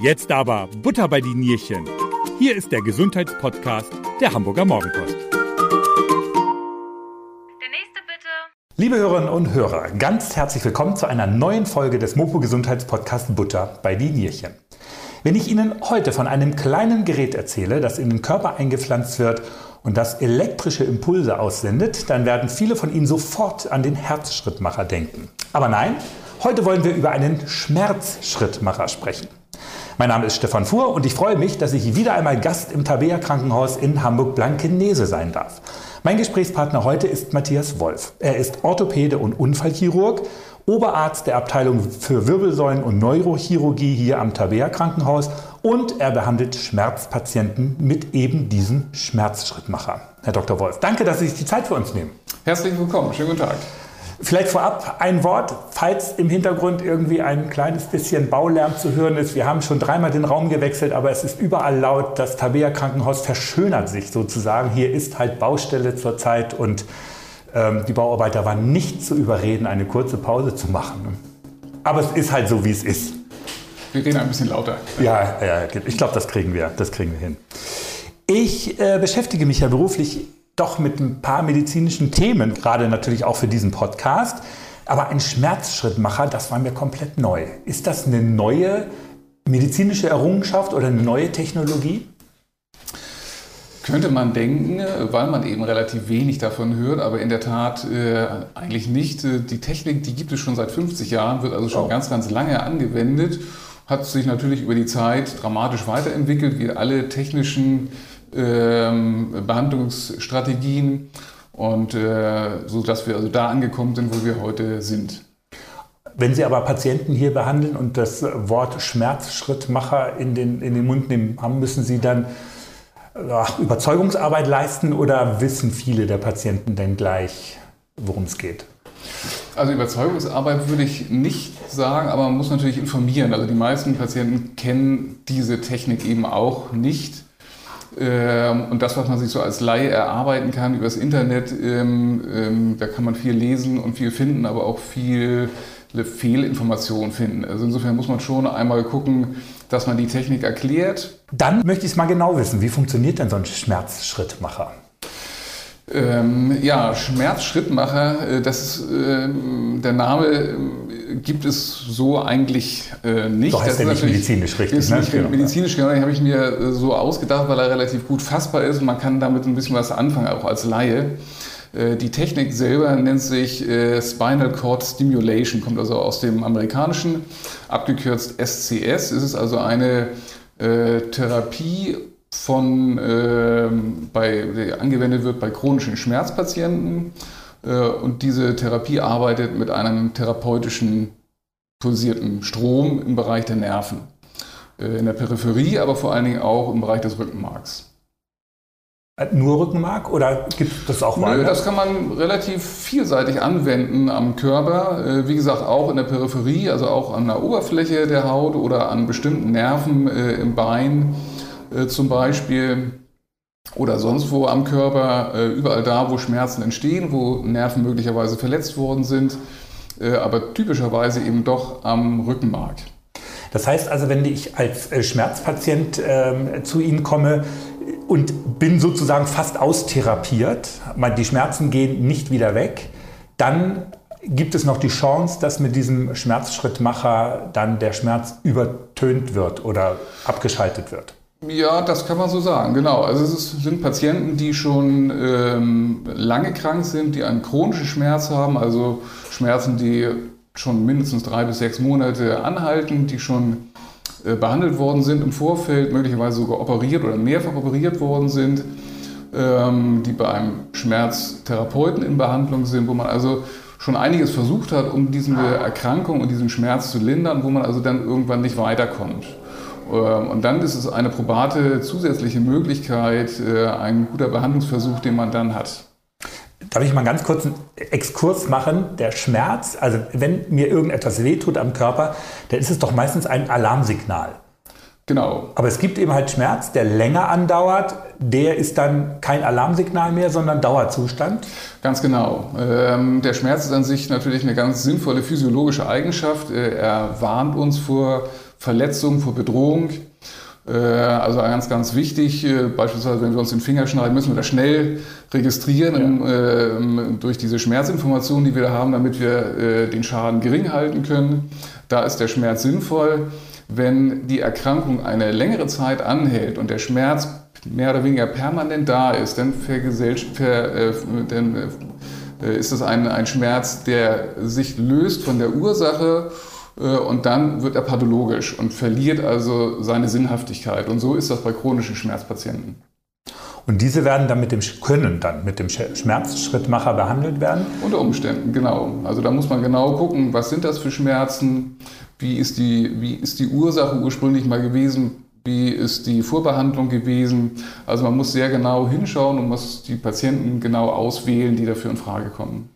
Jetzt aber Butter bei die Nierchen. Hier ist der Gesundheitspodcast der Hamburger Morgenpost. Der nächste bitte. Liebe Hörerinnen und Hörer, ganz herzlich willkommen zu einer neuen Folge des Mopo Gesundheitspodcast Butter bei die Nierchen. Wenn ich Ihnen heute von einem kleinen Gerät erzähle, das in den Körper eingepflanzt wird und das elektrische Impulse aussendet, dann werden viele von Ihnen sofort an den Herzschrittmacher denken. Aber nein, heute wollen wir über einen Schmerzschrittmacher sprechen. Mein Name ist Stefan Fuhr und ich freue mich, dass ich wieder einmal Gast im Tabea Krankenhaus in Hamburg-Blankenese sein darf. Mein Gesprächspartner heute ist Matthias Wolf. Er ist Orthopäde und Unfallchirurg, Oberarzt der Abteilung für Wirbelsäulen- und Neurochirurgie hier am Tabea Krankenhaus und er behandelt Schmerzpatienten mit eben diesem Schmerzschrittmacher. Herr Dr. Wolf, danke, dass Sie sich die Zeit für uns nehmen. Herzlich willkommen, schönen guten Tag. Vielleicht vorab ein Wort, falls im Hintergrund irgendwie ein kleines bisschen Baulärm zu hören ist. Wir haben schon dreimal den Raum gewechselt, aber es ist überall laut. Das Tabea Krankenhaus verschönert sich sozusagen. Hier ist halt Baustelle zurzeit und ähm, die Bauarbeiter waren nicht zu überreden, eine kurze Pause zu machen. Aber es ist halt so, wie es ist. Wir reden ein bisschen lauter. Ja, ja ich glaube, das kriegen wir. Das kriegen wir hin. Ich äh, beschäftige mich ja beruflich doch mit ein paar medizinischen Themen, gerade natürlich auch für diesen Podcast. Aber ein Schmerzschrittmacher, das war mir komplett neu. Ist das eine neue medizinische Errungenschaft oder eine neue Technologie? Könnte man denken, weil man eben relativ wenig davon hört, aber in der Tat äh, eigentlich nicht. Die Technik, die gibt es schon seit 50 Jahren, wird also schon oh. ganz, ganz lange angewendet, hat sich natürlich über die Zeit dramatisch weiterentwickelt, wie alle technischen ähm, Behandlungsstrategien und äh, so dass wir also da angekommen sind, wo wir heute sind. Wenn Sie aber Patienten hier behandeln und das Wort Schmerzschrittmacher in den, in den Mund nehmen haben, müssen Sie dann ach, Überzeugungsarbeit leisten oder wissen viele der Patienten denn gleich, worum es geht? Also Überzeugungsarbeit würde ich nicht sagen, aber man muss natürlich informieren. Also die meisten Patienten kennen diese Technik eben auch nicht. Ähm, und das, was man sich so als Laie erarbeiten kann übers Internet, ähm, ähm, da kann man viel lesen und viel finden, aber auch viel Fehlinformationen finden. Also insofern muss man schon einmal gucken, dass man die Technik erklärt. Dann möchte ich es mal genau wissen. Wie funktioniert denn so ein Schmerzschrittmacher? Ähm, ja, Schmerzschrittmacher, äh, das ist, äh, der Name gibt es so eigentlich äh, nicht. Doch heißt das ist nicht medizinisch richtig. Ist ne? nicht genau. medizinisch, genau, den habe ich mir äh, so ausgedacht, weil er relativ gut fassbar ist und man kann damit ein bisschen was anfangen, auch als Laie. Äh, die Technik selber nennt sich Spinal Cord Stimulation, kommt also aus dem amerikanischen, abgekürzt SCS. Es ist also eine Therapie von, äh, bei, der angewendet wird bei chronischen Schmerzpatienten. Äh, und diese Therapie arbeitet mit einem therapeutischen pulsierten Strom im Bereich der Nerven. Äh, in der Peripherie, aber vor allen Dingen auch im Bereich des Rückenmarks. Äh, nur Rückenmark oder gibt es das auch mal? Das kann man relativ vielseitig anwenden am Körper. Wie gesagt, auch in der Peripherie, also auch an der Oberfläche der Haut oder an bestimmten Nerven im Bein zum Beispiel oder sonst wo am Körper, äh, überall da, wo Schmerzen entstehen, wo Nerven möglicherweise verletzt worden sind, äh, aber typischerweise eben doch am Rückenmark. Das heißt also, wenn ich als Schmerzpatient äh, zu Ihnen komme und bin sozusagen fast austherapiert, die Schmerzen gehen nicht wieder weg, dann gibt es noch die Chance, dass mit diesem Schmerzschrittmacher dann der Schmerz übertönt wird oder abgeschaltet wird. Ja, das kann man so sagen, genau. Also es ist, sind Patienten, die schon ähm, lange krank sind, die einen chronischen Schmerz haben, also Schmerzen, die schon mindestens drei bis sechs Monate anhalten, die schon äh, behandelt worden sind im Vorfeld, möglicherweise sogar operiert oder mehrfach operiert worden sind, ähm, die bei einem Schmerztherapeuten in Behandlung sind, wo man also schon einiges versucht hat, um diese Erkrankung und diesen Schmerz zu lindern, wo man also dann irgendwann nicht weiterkommt. Ähm, und dann ist es eine probate zusätzliche Möglichkeit, äh, ein guter Behandlungsversuch, den man dann hat. Darf ich mal ganz kurz einen Exkurs machen? Der Schmerz, also wenn mir irgendetwas wehtut am Körper, dann ist es doch meistens ein Alarmsignal. Genau. Aber es gibt eben halt Schmerz, der länger andauert. Der ist dann kein Alarmsignal mehr, sondern Dauerzustand. Ganz genau. Ähm, der Schmerz ist an sich natürlich eine ganz sinnvolle physiologische Eigenschaft. Äh, er warnt uns vor Verletzung, vor Bedrohung. Äh, also ganz, ganz wichtig, äh, beispielsweise wenn wir uns den Finger schneiden, müssen wir das schnell registrieren ja. äh, durch diese Schmerzinformationen, die wir da haben, damit wir äh, den Schaden gering halten können. Da ist der Schmerz sinnvoll. Wenn die Erkrankung eine längere Zeit anhält und der Schmerz mehr oder weniger permanent da ist, dann, äh, dann ist es ein, ein Schmerz, der sich löst von der Ursache und dann wird er pathologisch und verliert also seine Sinnhaftigkeit. Und so ist das bei chronischen Schmerzpatienten. Und diese werden dann mit dem können dann mit dem Schmerzschrittmacher behandelt werden? Unter Umständen, genau. Also da muss man genau gucken, was sind das für Schmerzen, wie ist die, wie ist die Ursache ursprünglich mal gewesen, wie ist die Vorbehandlung gewesen. Also man muss sehr genau hinschauen und muss die Patienten genau auswählen, die dafür in Frage kommen.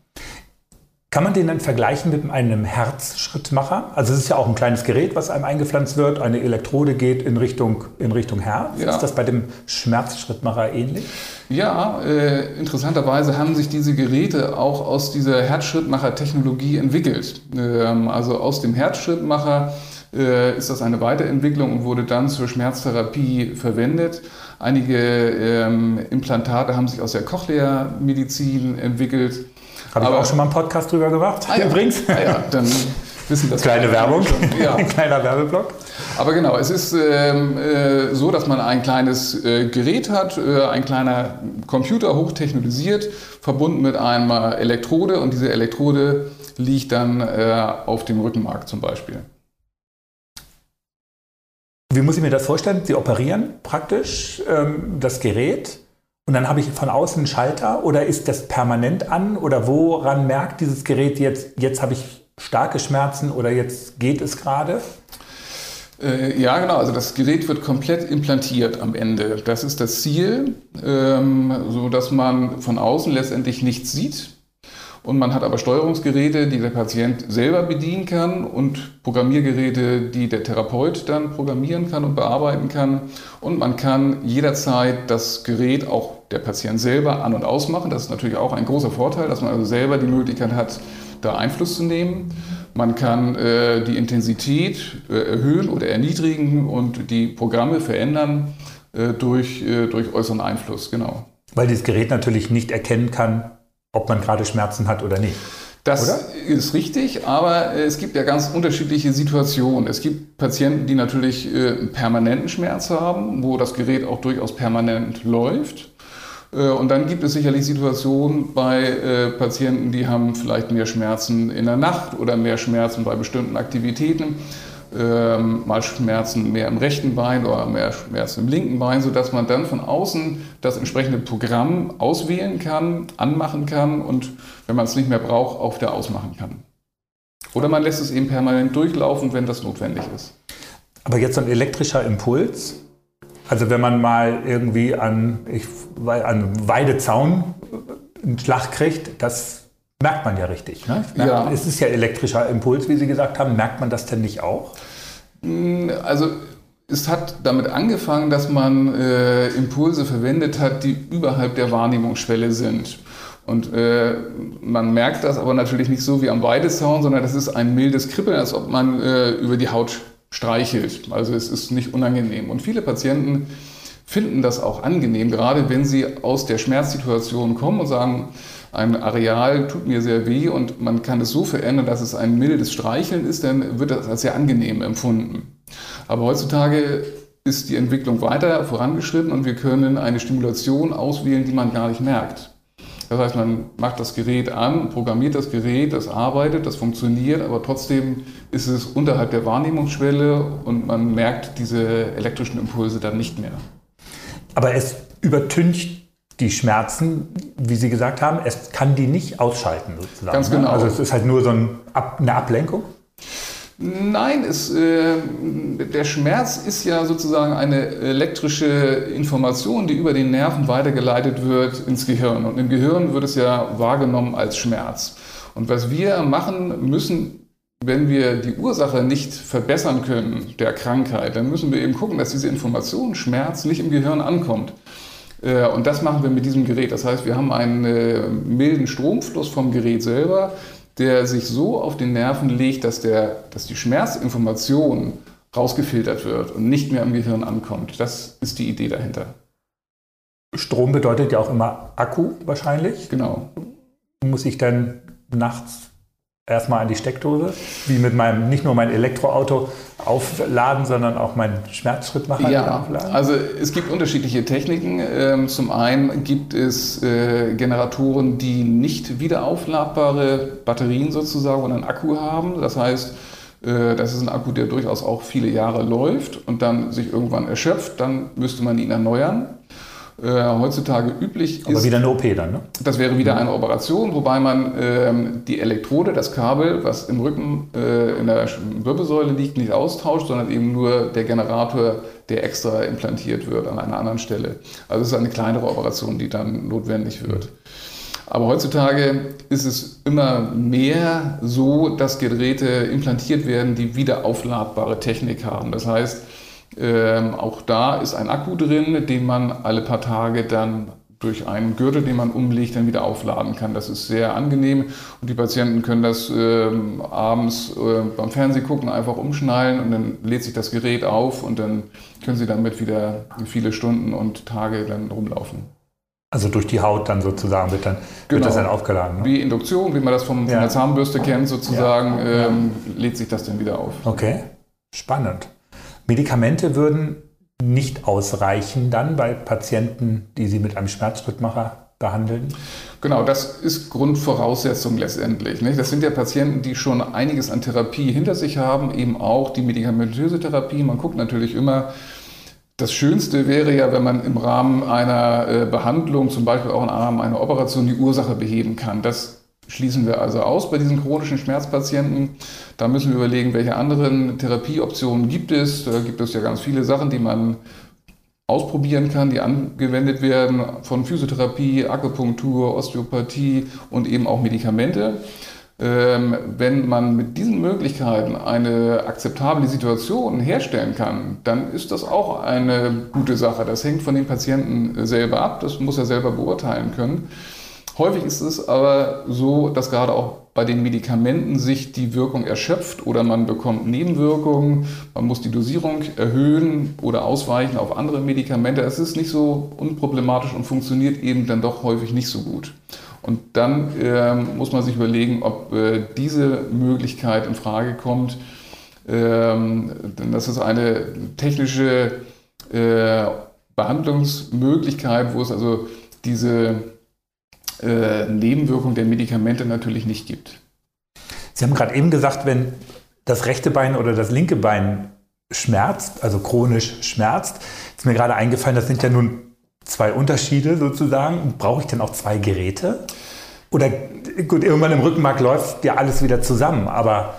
Kann man den dann vergleichen mit einem Herzschrittmacher? Also es ist ja auch ein kleines Gerät, was einem eingepflanzt wird. Eine Elektrode geht in Richtung, in Richtung Herz. Ja. Ist das bei dem Schmerzschrittmacher ähnlich? Ja, äh, interessanterweise haben sich diese Geräte auch aus dieser Herzschrittmacher-Technologie entwickelt. Ähm, also aus dem Herzschrittmacher äh, ist das eine Weiterentwicklung und wurde dann zur Schmerztherapie verwendet. Einige ähm, Implantate haben sich aus der Cochlea-Medizin entwickelt. Habe ich auch schon mal einen Podcast drüber gemacht, ah, ja. übrigens. Ah, ja, dann wissen das. Kleine Werbung, ja. ein kleiner Werbeblock. Aber genau, es ist ähm, äh, so, dass man ein kleines äh, Gerät hat, äh, ein kleiner Computer, hochtechnologisiert, verbunden mit einer Elektrode und diese Elektrode liegt dann äh, auf dem Rückenmark zum Beispiel. Wie muss ich mir das vorstellen? Sie operieren praktisch ähm, das Gerät und dann habe ich von außen einen Schalter oder ist das permanent an oder woran merkt dieses Gerät jetzt, jetzt habe ich starke Schmerzen oder jetzt geht es gerade? Äh, ja, genau. Also das Gerät wird komplett implantiert am Ende. Das ist das Ziel, ähm, so dass man von außen letztendlich nichts sieht. Und man hat aber Steuerungsgeräte, die der Patient selber bedienen kann und Programmiergeräte, die der Therapeut dann programmieren kann und bearbeiten kann. Und man kann jederzeit das Gerät auch der Patient selber an- und ausmachen. Das ist natürlich auch ein großer Vorteil, dass man also selber die Möglichkeit hat, da Einfluss zu nehmen. Man kann äh, die Intensität äh, erhöhen oder erniedrigen und die Programme verändern äh, durch, äh, durch äußeren Einfluss, genau. Weil dieses Gerät natürlich nicht erkennen kann, ob man gerade Schmerzen hat oder nicht. Das oder? ist richtig, aber es gibt ja ganz unterschiedliche Situationen. Es gibt Patienten, die natürlich äh, permanenten Schmerz haben, wo das Gerät auch durchaus permanent läuft. Äh, und dann gibt es sicherlich Situationen bei äh, Patienten, die haben vielleicht mehr Schmerzen in der Nacht oder mehr Schmerzen bei bestimmten Aktivitäten ähm, mal Schmerzen mehr im rechten Bein oder mehr Schmerzen im linken Bein, sodass man dann von außen das entsprechende Programm auswählen kann, anmachen kann und wenn man es nicht mehr braucht, auch wieder ausmachen kann. Oder man lässt es eben permanent durchlaufen, wenn das notwendig ist. Aber jetzt so ein elektrischer Impuls, also wenn man mal irgendwie an, ich, an Weidezaun einen Schlag kriegt, das Merkt man ja richtig. Ne? Ja. Es ist ja elektrischer Impuls, wie Sie gesagt haben. Merkt man das denn nicht auch? Hm, also es hat damit angefangen, dass man äh, Impulse verwendet hat, die überhalb der Wahrnehmungsschwelle sind. Und äh, man merkt das aber natürlich nicht so wie am Weidezaun, sondern das ist ein mildes Kribbeln, als ob man äh, über die Haut streichelt. Also es ist nicht unangenehm. Und viele Patienten finden das auch angenehm, gerade wenn sie aus der Schmerzsituation kommen und sagen, ein Areal tut mir sehr weh und man kann es so verändern, dass es ein mildes Streicheln ist, dann wird das als sehr angenehm empfunden. Aber heutzutage ist die Entwicklung weiter vorangeschritten und wir können eine Stimulation auswählen, die man gar nicht merkt. Das heißt, man macht das Gerät an, programmiert das Gerät, das arbeitet, das funktioniert, aber trotzdem ist es unterhalb der Wahrnehmungsschwelle und man merkt diese elektrischen Impulse dann nicht mehr. Aber es übertüncht die Schmerzen, wie Sie gesagt haben, es kann die nicht ausschalten sozusagen. Ganz ne? genau. Also es ist halt nur so ein Ab, eine Ablenkung. Nein, es, äh, der Schmerz ist ja sozusagen eine elektrische Information, die über den Nerven weitergeleitet wird ins Gehirn. Und im Gehirn wird es ja wahrgenommen als Schmerz. Und was wir machen müssen, wenn wir die Ursache nicht verbessern können der Krankheit, dann müssen wir eben gucken, dass diese Information, Schmerz, nicht im Gehirn ankommt. Äh, und das machen wir mit diesem Gerät. Das heißt, wir haben einen äh, milden Stromfluss vom Gerät selber, der sich so auf den Nerven legt, dass, der, dass die Schmerzinformation rausgefiltert wird und nicht mehr im Gehirn ankommt. Das ist die Idee dahinter. Strom bedeutet ja auch immer Akku wahrscheinlich. Genau. Muss ich dann nachts erstmal an die Steckdose, wie mit meinem, nicht nur mein Elektroauto aufladen, sondern auch meinen Schmerzschrittmacher ja, aufladen? Also es gibt unterschiedliche Techniken. Ähm, zum einen gibt es äh, Generatoren, die nicht wieder aufladbare Batterien sozusagen und einen Akku haben. Das heißt, äh, das ist ein Akku, der durchaus auch viele Jahre läuft und dann sich irgendwann erschöpft, dann müsste man ihn erneuern äh, heutzutage üblich Aber ist. Aber wieder eine OP dann, ne? Das wäre wieder eine Operation, wobei man ähm, die Elektrode, das Kabel, was im Rücken äh, in der Wirbelsäule liegt, nicht austauscht, sondern eben nur der Generator, der extra implantiert wird an einer anderen Stelle. Also es ist eine kleinere Operation, die dann notwendig wird. Aber heutzutage ist es immer mehr so, dass Geräte implantiert werden, die wieder aufladbare Technik haben. Das heißt, ähm, auch da ist ein Akku drin, den man alle paar Tage dann durch einen Gürtel, den man umlegt, dann wieder aufladen kann. Das ist sehr angenehm und die Patienten können das ähm, abends äh, beim Fernsehen gucken, einfach umschnallen und dann lädt sich das Gerät auf und dann können sie damit wieder viele Stunden und Tage dann rumlaufen. Also durch die Haut dann sozusagen wird, dann, genau. wird das dann aufgeladen. Ne? Wie Induktion, wie man das vom, ja. von der Zahnbürste kennt sozusagen, ja. ähm, lädt sich das dann wieder auf. Okay, spannend. Medikamente würden nicht ausreichen dann bei Patienten, die Sie mit einem Schmerzrückmacher behandeln? Genau, das ist Grundvoraussetzung letztendlich. Nicht? Das sind ja Patienten, die schon einiges an Therapie hinter sich haben, eben auch die medikamentöse Therapie. Man guckt natürlich immer, das Schönste wäre ja, wenn man im Rahmen einer äh, Behandlung, zum Beispiel auch im Rahmen einer Operation, die Ursache beheben kann. Das schließen wir also aus bei diesen chronischen Schmerzpatienten. Da müssen wir überlegen, welche anderen Therapieoptionen gibt es. Da gibt es ja ganz viele Sachen, die man ausprobieren kann, die angewendet werden, von Physiotherapie, Akupunktur, Osteopathie und eben auch Medikamente. Ähm, wenn man mit diesen Möglichkeiten eine akzeptable Situation herstellen kann, dann ist das auch eine gute Sache. Das hängt von dem Patienten selber ab, das muss er selber beurteilen können. Häufig ist es aber so, dass gerade auch bei den Medikamenten sich die Wirkung erschöpft oder man bekommt Nebenwirkungen, man muss die Dosierung erhöhen oder ausweichen auf andere Medikamente. Es ist nicht so unproblematisch und funktioniert eben dann doch häufig nicht so gut. Und dann äh, muss man sich überlegen, ob äh, diese Möglichkeit in Frage kommt. Ähm, denn das ist eine technische äh, Behandlungsmöglichkeit, wo es also diese äh, Nebenwirkungen der Medikamente natürlich nicht gibt. Sie haben gerade eben gesagt, wenn das rechte Bein oder das linke Bein schmerzt, also chronisch schmerzt, ist mir gerade eingefallen, das sind ja nun zwei Unterschiede sozusagen. Brauche ich denn auch zwei Geräte? Oder gut, irgendwann im Rückenmark läuft ja alles wieder zusammen, aber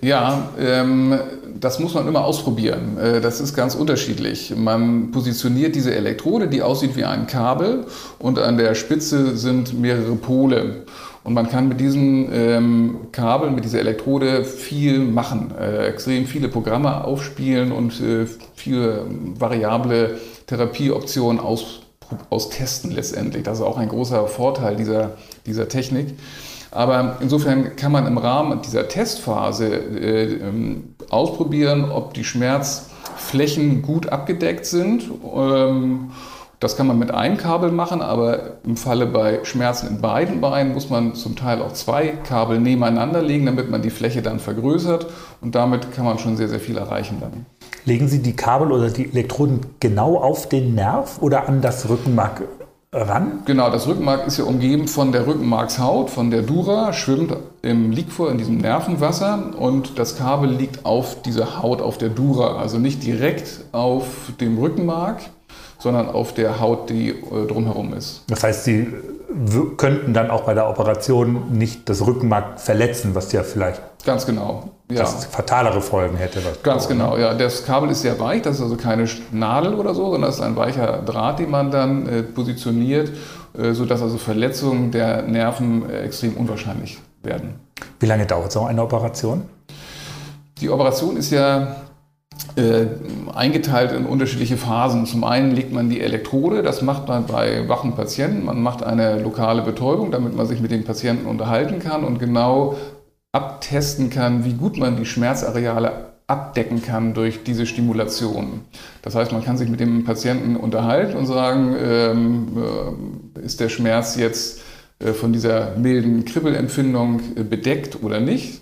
ja, ähm, das muss man immer ausprobieren. Äh, das ist ganz unterschiedlich. Man positioniert diese Elektrode, die aussieht wie ein Kabel und an der Spitze sind mehrere Pole. Und man kann mit diesem ähm, Kabel, mit dieser Elektrode viel machen, äh, extrem viele Programme aufspielen und äh, viele variable Therapieoptionen aus, austesten letztendlich. Das ist auch ein großer Vorteil dieser, dieser Technik. Aber insofern kann man im Rahmen dieser Testphase äh, ähm, ausprobieren, ob die Schmerzflächen gut abgedeckt sind. Ähm, das kann man mit einem Kabel machen, aber im Falle bei Schmerzen in beiden Beinen muss man zum Teil auch zwei Kabel nebeneinander legen, damit man die Fläche dann vergrößert und damit kann man schon sehr, sehr viel erreichen dann. Legen Sie die Kabel oder die Elektroden genau auf den Nerv oder an das Rückenmark ran? Genau, das Rückenmark ist ja umgeben von der Rückenmarkshaut, von der Dura, schwimmt im Liquor in diesem Nervenwasser und das Kabel liegt auf dieser Haut, auf der Dura, also nicht direkt auf dem Rückenmark, sondern auf der Haut, die äh, drumherum ist. Das heißt, Sie könnten dann auch bei der Operation nicht das Rückenmark verletzen, was ja vielleicht ganz genau ja. das fatalere Folgen hätte. ganz genau, ja. Das Kabel ist sehr weich, das ist also keine Nadel oder so, sondern das ist ein weicher Draht, den man dann äh, positioniert, äh, sodass also Verletzungen der Nerven äh, extrem unwahrscheinlich werden. Wie lange dauert so eine Operation? Die Operation ist ja äh, eingeteilt in unterschiedliche Phasen. Zum einen legt man die Elektrode, das macht man bei wachen Patienten. Man macht eine lokale Betäubung, damit man sich mit den Patienten unterhalten kann und genau abtesten kann, wie gut man die Schmerzareale abdecken kann durch diese Stimulation. Das heißt, man kann sich mit dem Patienten unterhalten und sagen, ähm, äh, ist der Schmerz jetzt äh, von dieser milden Kribbelempfindung äh, bedeckt oder nicht?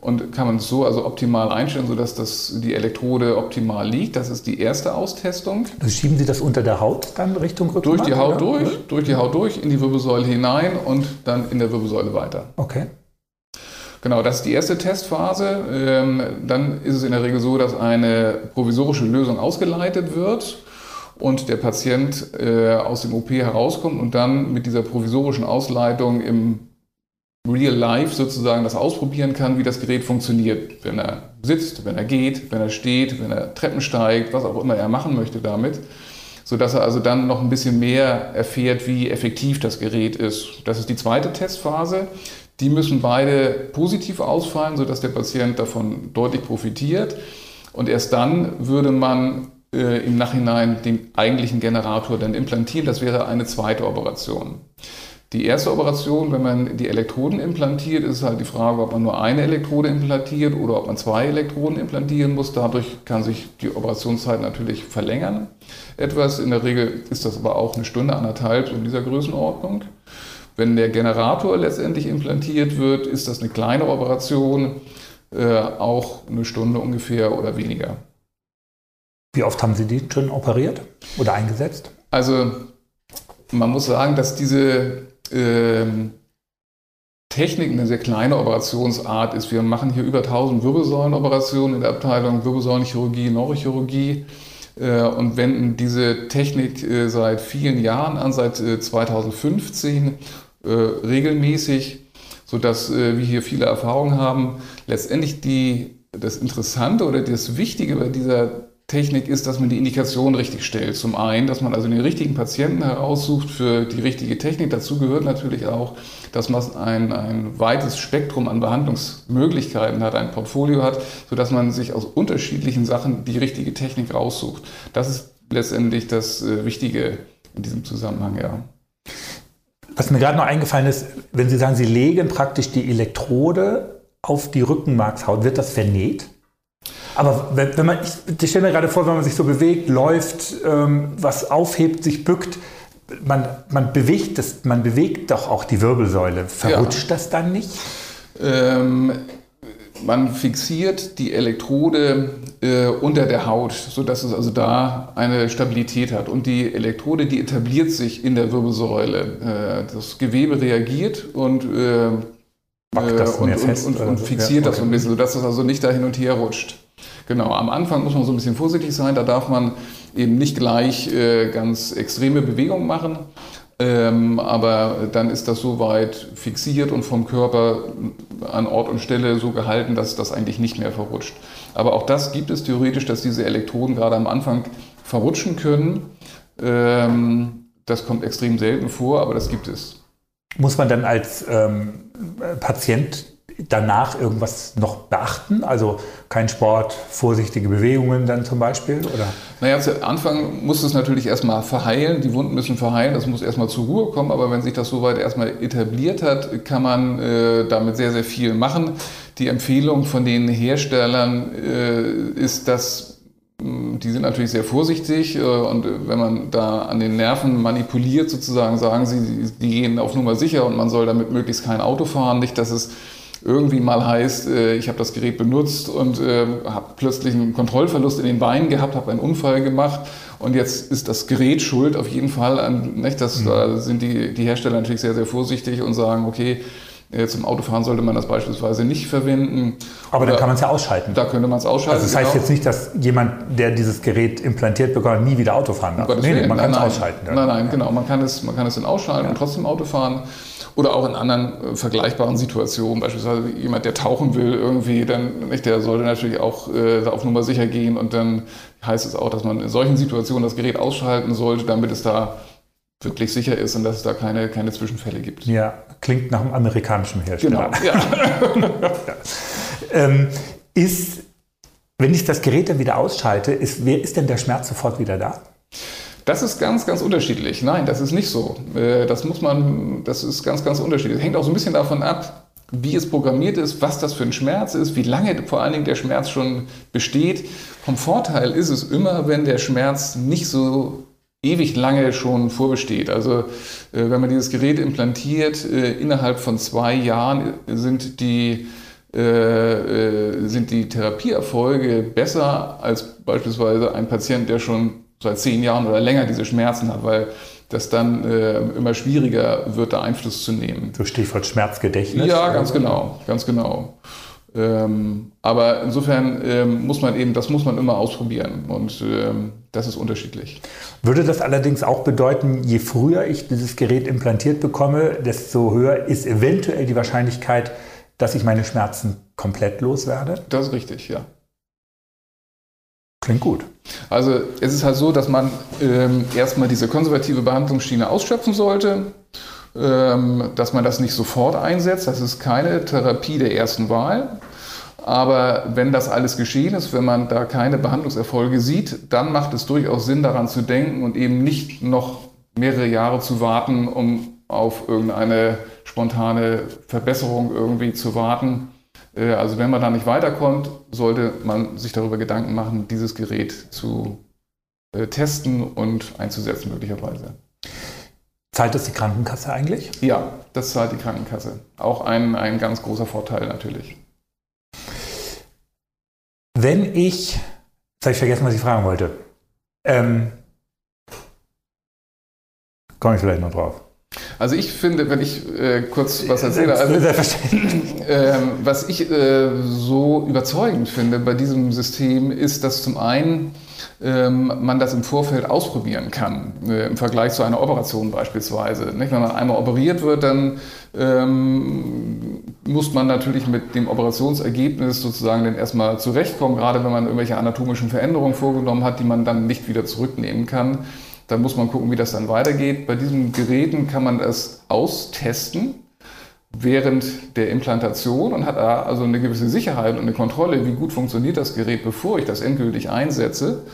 Und kann man es so also optimal einstellen, sodass das, die Elektrode optimal liegt. Das ist die erste Austestung. Also schieben Sie das unter der Haut dann Richtung Rückenmark? Durch die Haut oder? durch, durch die Haut durch, in die Wirbelsäule hinein und dann in der Wirbelsäule weiter. Okay. Genau, das ist die erste Testphase. Ähm, dann ist es in der Regel so, dass eine provisorische Lösung ausgeleitet wird und der Patient äh, aus dem OP herauskommt und dann mit dieser provisorischen Ausleitung im Real Life sozusagen das ausprobieren kann, wie das Gerät funktioniert. Wenn er sitzt, wenn er geht, wenn er steht, wenn er Treppen steigt, was auch immer er machen möchte damit. Sodass er also dann noch ein bisschen mehr erfährt, wie effektiv das Gerät ist. Das ist die zweite Testphase. Die müssen beide positiv ausfallen, sodass der Patient davon deutlich profitiert. Und erst dann würde man äh, im Nachhinein den eigentlichen Generator dann implantieren. Das wäre eine zweite Operation. Die erste Operation, wenn man die Elektroden implantiert, ist halt die Frage, ob man nur eine Elektrode implantiert oder ob man zwei Elektroden implantieren muss. Dadurch kann sich die Operationszeit natürlich verlängern. Etwas, in der Regel ist das aber auch eine Stunde, anderthalb in dieser Größenordnung. Wenn der Generator letztendlich implantiert wird, ist das eine kleine Operation, äh, auch eine Stunde ungefähr oder weniger. Wie oft haben Sie die schon operiert oder eingesetzt? Also man muss sagen, dass diese ähm, Technik eine sehr kleine Operationsart ist. Wir machen hier über 1000 Wirbelsäulenoperationen in der Abteilung Wirbelsäulenchirurgie, Neurochirurgie äh, und wenden diese Technik äh, seit vielen Jahren an, seit äh, 2015 äh, regelmäßig, sodass äh, wir hier viele Erfahrungen haben. Letztendlich die, das Interessante oder das Wichtige bei dieser Technik ist, dass man die Indikation richtig stellt. Zum einen, dass man also den richtigen Patienten heraussucht für die richtige Technik. Dazu gehört natürlich auch, dass man ein, ein weites Spektrum an Behandlungsmöglichkeiten hat, ein Portfolio hat, sodass man sich aus unterschiedlichen Sachen die richtige Technik raussucht. Das ist letztendlich das äh, Wichtige in diesem Zusammenhang, ja. Was mir gerade noch eingefallen ist, wenn Sie sagen, Sie legen praktisch die Elektrode auf die Rückenmarkshaut, wird das vernäht? Aber wenn, wenn man, ich, ich stelle mir gerade vor, wenn man sich so bewegt, läuft, ähm, was aufhebt, sich bückt, man, man, bewegt das, man bewegt doch auch die Wirbelsäule. Verrutscht ja. das dann nicht? Ähm, man fixiert die Elektrode äh, unter der Haut, sodass es also da eine Stabilität hat. Und die Elektrode, die etabliert sich in der Wirbelsäule. Äh, das Gewebe reagiert und, äh, das und, und, und, und fixiert ja, okay. das so ein bisschen, sodass es also nicht da hin und her rutscht. Genau, am Anfang muss man so ein bisschen vorsichtig sein, da darf man eben nicht gleich äh, ganz extreme Bewegungen machen. Ähm, aber dann ist das soweit fixiert und vom Körper an Ort und Stelle so gehalten, dass das eigentlich nicht mehr verrutscht. Aber auch das gibt es theoretisch, dass diese Elektroden gerade am Anfang verrutschen können. Ähm, das kommt extrem selten vor, aber das gibt es. Muss man dann als ähm, Patient danach irgendwas noch beachten? Also kein Sport, vorsichtige Bewegungen dann zum Beispiel? Oder? Naja, zu Anfang muss es natürlich erstmal verheilen. Die Wunden müssen verheilen, das muss erstmal zur Ruhe kommen. Aber wenn sich das soweit erstmal etabliert hat, kann man äh, damit sehr, sehr viel machen. Die Empfehlung von den Herstellern äh, ist, dass hm, die sind natürlich sehr vorsichtig äh, und wenn man da an den Nerven manipuliert, sozusagen, sagen sie, die gehen auf Nummer sicher und man soll damit möglichst kein Auto fahren. Nicht, dass es irgendwie mal heißt, äh, ich habe das Gerät benutzt und äh, habe plötzlich einen Kontrollverlust in den Beinen gehabt, habe einen Unfall gemacht und jetzt ist das Gerät schuld auf jeden Fall. An, nicht? Das, mhm. Da sind die, die Hersteller natürlich sehr, sehr vorsichtig und sagen, okay, zum Autofahren sollte man das beispielsweise nicht verwenden. Aber Oder, dann kann man es ja ausschalten. Da könnte man es ausschalten. Also das heißt genau. jetzt nicht, dass jemand, der dieses Gerät implantiert bekommt, nie wieder Auto fahren darf. Nee, nee, man kann es ausschalten. Nein, nein, genau. Man kann es, man kann es dann ausschalten ja. und trotzdem Auto fahren. Oder auch in anderen äh, vergleichbaren Situationen, beispielsweise jemand, der tauchen will, irgendwie, dann, nicht, der sollte natürlich auch äh, auf Nummer sicher gehen und dann heißt es auch, dass man in solchen Situationen das Gerät ausschalten sollte, damit es da wirklich sicher ist und dass es da keine, keine Zwischenfälle gibt. Ja, klingt nach einem amerikanischen Hersteller. Genau, ja. ähm, ist Wenn ich das Gerät dann wieder ausschalte, ist, ist denn der Schmerz sofort wieder da? Das ist ganz, ganz unterschiedlich. Nein, das ist nicht so. Äh, das muss man, das ist ganz, ganz unterschiedlich. Hängt auch so ein bisschen davon ab, wie es programmiert ist, was das für ein Schmerz ist, wie lange vor allen Dingen der Schmerz schon besteht. Vom Vorteil ist es immer, wenn der Schmerz nicht so ewig lange schon vorbesteht. Also äh, wenn man dieses Gerät implantiert, äh, innerhalb von zwei Jahren sind die, äh, sind die Therapieerfolge besser als beispielsweise ein Patient, der schon seit zehn Jahren oder länger diese Schmerzen hat, weil das dann immer schwieriger wird, da Einfluss zu nehmen. So Stichwort Schmerzgedächtnis. Ja, ganz genau, ganz genau. Ähm, aber insofern ähm, muss man eben, das muss man immer ausprobieren und ähm, das ist unterschiedlich. Würde das allerdings auch bedeuten, je früher ich dieses Gerät implantiert bekomme, desto höher ist eventuell die Wahrscheinlichkeit, dass ich meine Schmerzen komplett loswerde? Das ist richtig, ja. Klingt gut. Also es ist halt so, dass man ähm, erstmal diese konservative Behandlungsschiene ausschöpfen sollte, dass man das nicht sofort einsetzt. Das ist keine Therapie der ersten Wahl. Aber wenn das alles geschehen ist, wenn man da keine Behandlungserfolge sieht, dann macht es durchaus Sinn, daran zu denken und eben nicht noch mehrere Jahre zu warten, um auf irgendeine spontane Verbesserung irgendwie zu warten. Äh, also wenn man da nicht weiterkommt, sollte man sich darüber Gedanken machen, dieses Gerät zu äh, testen und einzusetzen möglicherweise. Zahlt das die Krankenkasse eigentlich? Ja, das zahlt die Krankenkasse. Auch ein, ein ganz großer Vorteil natürlich. Wenn ich, jetzt habe ich vergessen, was ich fragen wollte. Ähm, Komme ich vielleicht noch drauf. Also ich finde, wenn ich äh, kurz was erzähle, also, äh, was ich äh, so überzeugend finde bei diesem System ist, dass zum einen man das im Vorfeld ausprobieren kann, äh, im Vergleich zu einer Operation beispielsweise. Wenn man einmal operiert wird, dann ähm, muss man natürlich mit dem Operationsergebnis sozusagen dann erstmal zurechtkommen, gerade wenn man irgendwelche anatomischen Veränderungen vorgenommen hat, die man dann nicht wieder zurücknehmen kann. Da muss man gucken, wie das dann weitergeht. Bei diesen Geräten kann man es austesten während der Implantation und hat da also eine gewisse Sicherheit und eine Kontrolle, wie gut funktioniert das Gerät, bevor ich das endgültig einsetze.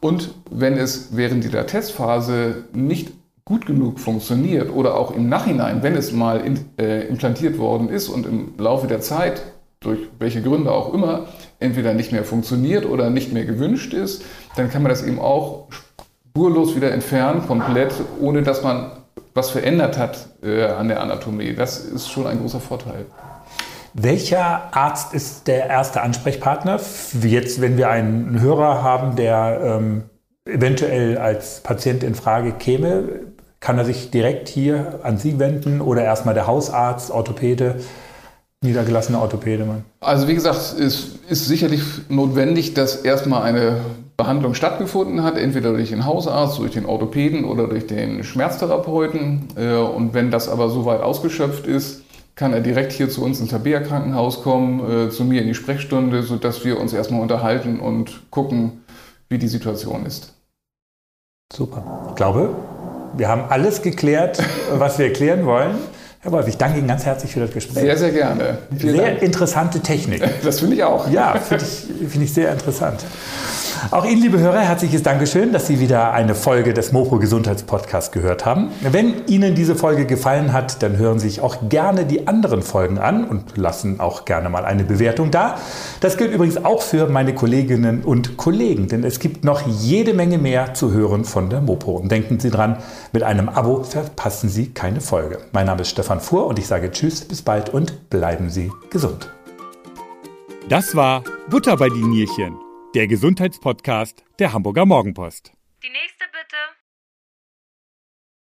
Und wenn es während dieser Testphase nicht gut genug funktioniert oder auch im Nachhinein, wenn es mal in, äh, implantiert worden ist und im Laufe der Zeit, durch welche Gründe auch immer, entweder nicht mehr funktioniert oder nicht mehr gewünscht ist, dann kann man das eben auch spurlos wieder entfernen, komplett, ohne dass man was verändert hat äh, an der Anatomie. Das ist schon ein großer Vorteil. Welcher Arzt ist der erste Ansprechpartner? Jetzt, wenn wir einen Hörer haben, der ähm, eventuell als Patient in Frage käme, kann er sich direkt hier an Sie wenden oder erstmal der Hausarzt, Orthopäde? niedergelassene Orthopäde. Man. Also wie gesagt, es ist sicherlich notwendig, dass erstmal eine Behandlung stattgefunden hat, entweder durch den Hausarzt, durch den Orthopäden oder durch den Schmerztherapeuten. Äh, und wenn das aber soweit ausgeschöpft ist, kann er direkt hier zu uns ins Tabea Krankenhaus kommen, äh, zu mir in die Sprechstunde, sodass wir uns erstmal unterhalten und gucken, wie die Situation ist. Super. Ich glaube, wir haben alles geklärt, was wir erklären wollen. Herr Wolf, ich danke Ihnen ganz herzlich für das Gespräch. Sehr, sehr gerne. Vielen sehr Dank. interessante Technik. Das finde ich auch. Ja, finde ich, find ich sehr interessant. Auch Ihnen, liebe Hörer, herzliches Dankeschön, dass Sie wieder eine Folge des Mopo Gesundheitspodcasts gehört haben. Wenn Ihnen diese Folge gefallen hat, dann hören Sie sich auch gerne die anderen Folgen an und lassen auch gerne mal eine Bewertung da. Das gilt übrigens auch für meine Kolleginnen und Kollegen, denn es gibt noch jede Menge mehr zu hören von der Mopo. Und denken Sie dran, mit einem Abo verpassen Sie keine Folge. Mein Name ist Stefan Fuhr und ich sage Tschüss, bis bald und bleiben Sie gesund. Das war Butter bei die Nierchen der Gesundheitspodcast der Hamburger Morgenpost.